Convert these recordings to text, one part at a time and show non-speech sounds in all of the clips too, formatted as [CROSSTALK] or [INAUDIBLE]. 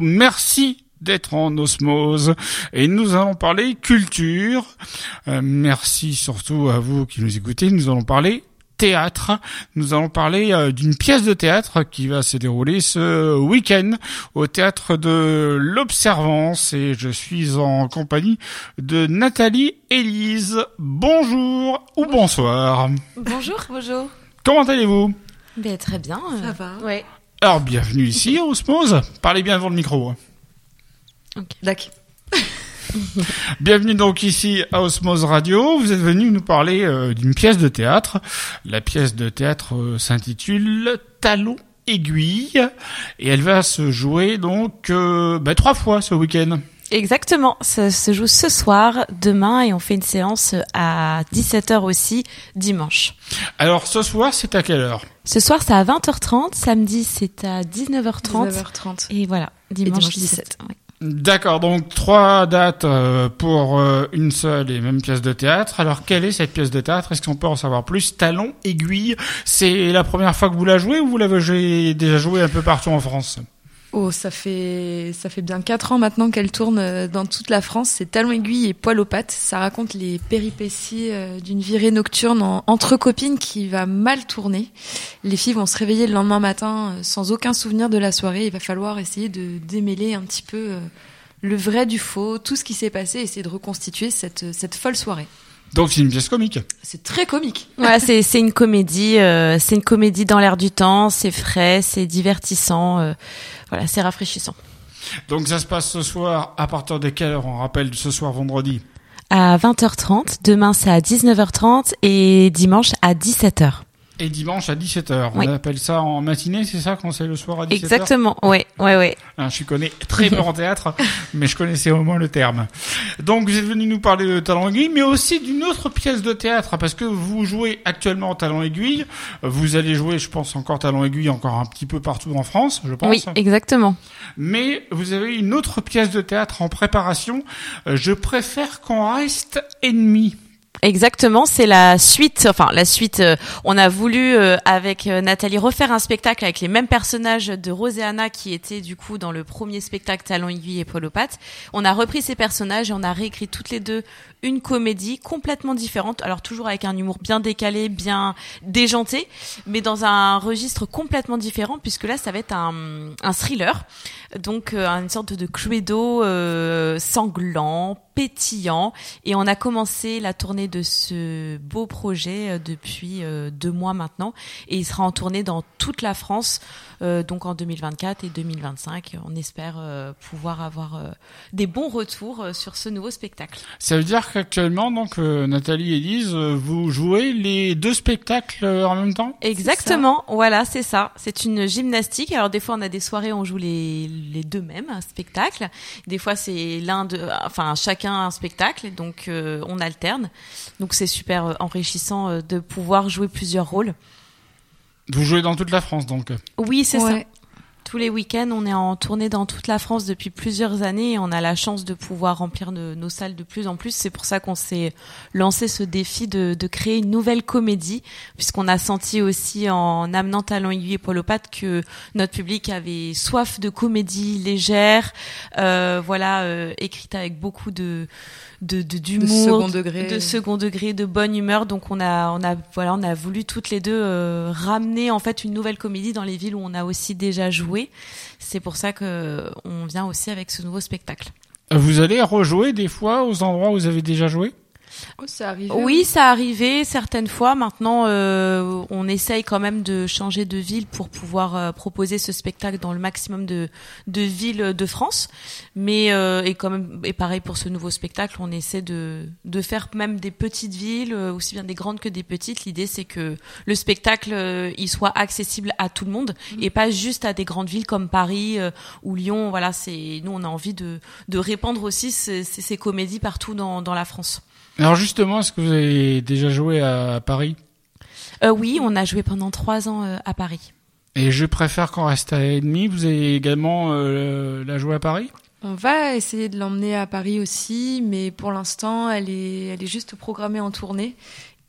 Merci d'être en osmose et nous allons parler culture. Euh, merci surtout à vous qui nous écoutez. Nous allons parler théâtre. Nous allons parler euh, d'une pièce de théâtre qui va se dérouler ce week-end au théâtre de l'Observance et je suis en compagnie de Nathalie Élise. Bonjour ou bonsoir. Bonjour, bonjour. Comment allez-vous? Ben, Très bien. Ça va. Ouais. Alors bienvenue ici à Osmose. Parlez bien devant le micro. hein. D'accord. [LAUGHS] Bienvenue donc ici à Osmose Radio. Vous êtes venu nous parler euh, d'une pièce de théâtre. La pièce de théâtre euh, s'intitule Talon aiguille et elle va se jouer donc euh, bah, trois fois ce week-end. Exactement. Ça se joue ce soir, demain, et on fait une séance à 17h aussi, dimanche. Alors ce soir c'est à quelle heure? Ce soir, c'est à 20h30. Samedi, c'est à 19h30. 19h30. Et voilà, dimanche, dimanche 17. 17. ouais. D'accord, donc trois dates euh, pour euh, une seule et même pièce de théâtre. Alors quelle est cette pièce de théâtre? Est-ce qu'on peut en savoir plus? Talon aiguille, c'est la première fois que vous la jouez ou vous l'avez déjà joué un peu partout en France? Oh, ça fait ça fait bien quatre ans maintenant qu'elle tourne euh, dans toute la France. C'est Talon aiguille et Poil aux pattes. Ça raconte les péripéties euh, d'une virée nocturne en- entre copines qui va mal tourner. Les filles vont se réveiller le lendemain matin euh, sans aucun souvenir de la soirée. Il va falloir essayer de démêler un petit peu le vrai du faux, tout ce qui s'est passé, essayer de reconstituer cette cette folle soirée. Donc c'est une pièce comique. C'est très comique. Voilà, c'est c'est une comédie. euh, c'est une comédie dans l'air du temps. C'est frais, c'est divertissant. euh, voilà, c'est rafraîchissant. Donc ça se passe ce soir à partir de quelle heure On rappelle ce soir vendredi. À 20h30. Demain, c'est à 19h30 et dimanche à 17h. Et dimanche à 17h. On appelle ça en matinée, c'est ça quand c'est le soir à 17h Exactement. Ouais, ouais, ouais. Hein, Je connais très peu en théâtre, [LAUGHS] mais je connaissais au moins le terme. Donc vous êtes venu nous parler de Talent Aiguille, mais aussi d'une autre pièce de théâtre, parce que vous jouez actuellement Talent Aiguille. Vous allez jouer, je pense, encore Talent Aiguille encore un petit peu partout en France, je pense. Oui, exactement. Mais vous avez une autre pièce de théâtre en préparation. Euh, Je préfère qu'on reste ennemis. Exactement, c'est la suite. Enfin, la suite. euh, on a voulu euh, avec euh, Nathalie refaire un spectacle avec les mêmes personnages de Rose et Anna qui étaient du coup dans le premier spectacle Talon aiguille et pattes. On a repris ces personnages et on a réécrit toutes les deux une comédie complètement différente. Alors toujours avec un humour bien décalé, bien déjanté, mais dans un registre complètement différent puisque là ça va être un, un thriller, donc euh, une sorte de cluedo euh, sanglant, pétillant. Et on a commencé la tournée de ce beau projet euh, depuis euh, deux mois maintenant. Et il sera en tournée dans toute la France, euh, donc en 2024 et 2025. On espère pouvoir avoir des bons retours sur ce nouveau spectacle. Ça veut dire qu'actuellement, donc Nathalie et Elise, euh, vous jouez les deux spectacles en même temps? Exactement, voilà, c'est ça. C'est une gymnastique. Alors des fois, on a des soirées, où on joue les, les deux mêmes un spectacle. Des fois, c'est l'un de, enfin chacun un spectacle, et donc euh, on alterne. Donc c'est super euh, enrichissant euh, de pouvoir jouer plusieurs rôles. Vous jouez dans toute la France, donc. Oui, c'est ça. Tous les week-ends, on est en tournée dans toute la France depuis plusieurs années et on a la chance de pouvoir remplir de- nos salles de plus en plus. C'est pour ça qu'on s'est lancé ce défi de, de créer une nouvelle comédie, puisqu'on a senti aussi en amenant Talent Aiguille et pattes que notre public avait soif de comédie légère, euh, voilà, euh, écrite avec beaucoup de de de- d'humour, second degré. de second degré, de bonne humeur. Donc on a on a voilà, on a voulu toutes les deux euh, ramener en fait une nouvelle comédie dans les villes où on a aussi déjà joué. C'est pour ça que on vient aussi avec ce nouveau spectacle. Vous allez rejouer des fois aux endroits où vous avez déjà joué? Oh, ça arrive. Oui, ça arrivait certaines fois. Maintenant, euh, on essaye quand même de changer de ville pour pouvoir euh, proposer ce spectacle dans le maximum de, de villes de France. Mais euh, et quand même, et pareil pour ce nouveau spectacle, on essaie de de faire même des petites villes, euh, aussi bien des grandes que des petites. L'idée, c'est que le spectacle euh, il soit accessible à tout le monde et pas juste à des grandes villes comme Paris ou Lyon. Voilà, c'est nous on a envie de de répandre aussi ces, ces, ces comédies partout dans dans la France. Alors justement, est-ce que vous avez déjà joué à Paris? Euh, oui, on a joué pendant trois ans euh, à Paris. Et je préfère qu'on reste à ennemi. Vous avez également euh, la joué à Paris? On va essayer de l'emmener à Paris aussi, mais pour l'instant, elle est, elle est juste programmée en tournée.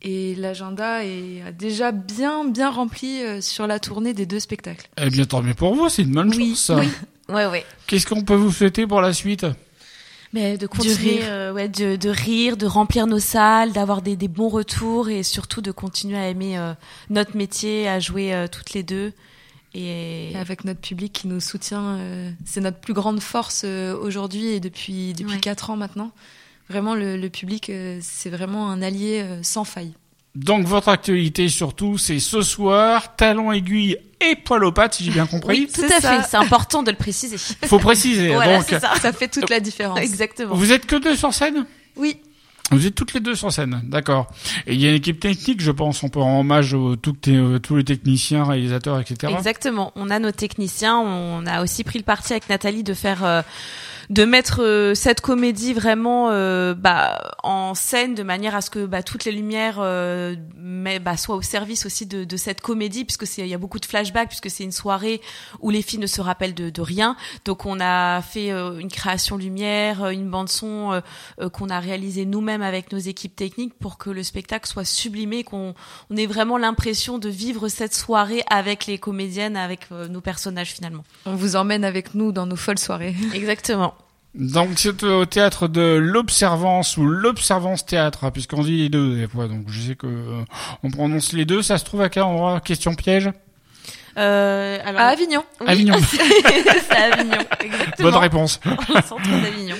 Et l'agenda est déjà bien, bien rempli euh, sur la tournée des deux spectacles. Eh bien, tant mieux pour vous, c'est une bonne Oui, chose. ça. oui. Ouais, ouais. Qu'est-ce qu'on peut vous souhaiter pour la suite? Mais de continuer, euh, ouais, de, de rire, de remplir nos salles, d'avoir des, des bons retours et surtout de continuer à aimer euh, notre métier, à jouer euh, toutes les deux. Et, Et avec notre public qui nous soutient, c'est notre plus grande force aujourd'hui et depuis depuis Ouais. ans maintenant. Vraiment, le, le public, c'est vraiment un allié sans faille. Donc, votre actualité, surtout, c'est ce soir, talon aiguille et poil aux pattes, si j'ai bien compris. oui, tout à ça. fait. C'est important de le préciser. [LAUGHS] Faut préciser. voilà, donc, ça. Ça fait toute la différence. Exactement. vous êtes que deux sur scène? Oui, Vous êtes toutes les deux sur scène, d'accord. Et il y a une équipe technique, je pense, on peut rendre hommage tout- euh, tous les techniciens, réalisateurs, etc. Exactement. On a nos techniciens. On a aussi pris le parti avec Nathalie de faire, euh, de mettre euh, cette comédie vraiment euh, bah, en scène de manière à ce que bah, toutes les lumières euh, mais, bah, soient au service aussi de, de cette comédie, puisque c'est il y a beaucoup de flashbacks, puisque c'est une soirée où les filles ne se rappellent de, de rien. Donc on a fait euh, une création lumière, euh, une bande son euh, qu'on a réalisée nous-mêmes avec nos équipes techniques pour que le spectacle soit sublimé, qu'on on ait vraiment l'impression de vivre cette soirée avec les comédiennes, avec nos personnages finalement. on vous emmène avec nous dans nos folles soirées. Exactement. Donc c'est au théâtre de l'Observance ou l'Observance Théâtre, hein, puisqu'on dit les deux des fois. Donc je sais que euh, on prononce les deux. Ça se trouve à quel endroit? Question piège? Euh, alors, À Avignon. oui, Avignon. [LAUGHS] c'est à Avignon, exactement. Bonne réponse. Dans le centre d'Avignon.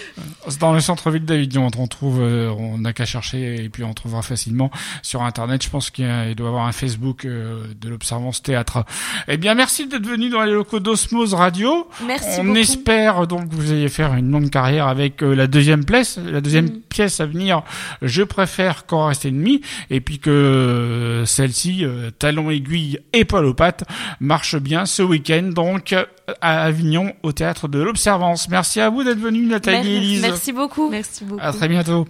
Dans le centre-ville d'Avignon. On trouve, euh, on n'a qu'à chercher et puis on trouvera facilement sur Internet. Je pense qu'il doit y avoir un Facebook euh, de l'Observance Théâtre. Eh bien, merci d'être venu dans les locaux d'Osmose Radio. Merci on beaucoup. espère donc que vous allez faire une longue carrière avec euh, la deuxième pièce, la deuxième Mm. pièce à venir. Je préfère qu'en reste ennemi, et puis que euh, celle-ci, euh, talon aiguille et poil aux pattes, marche bien ce week-end donc à Avignon au théâtre de l'Observance. Merci à vous d'être venu, Nathalie Merci, Élise. Merci beaucoup. Merci beaucoup. À très bientôt.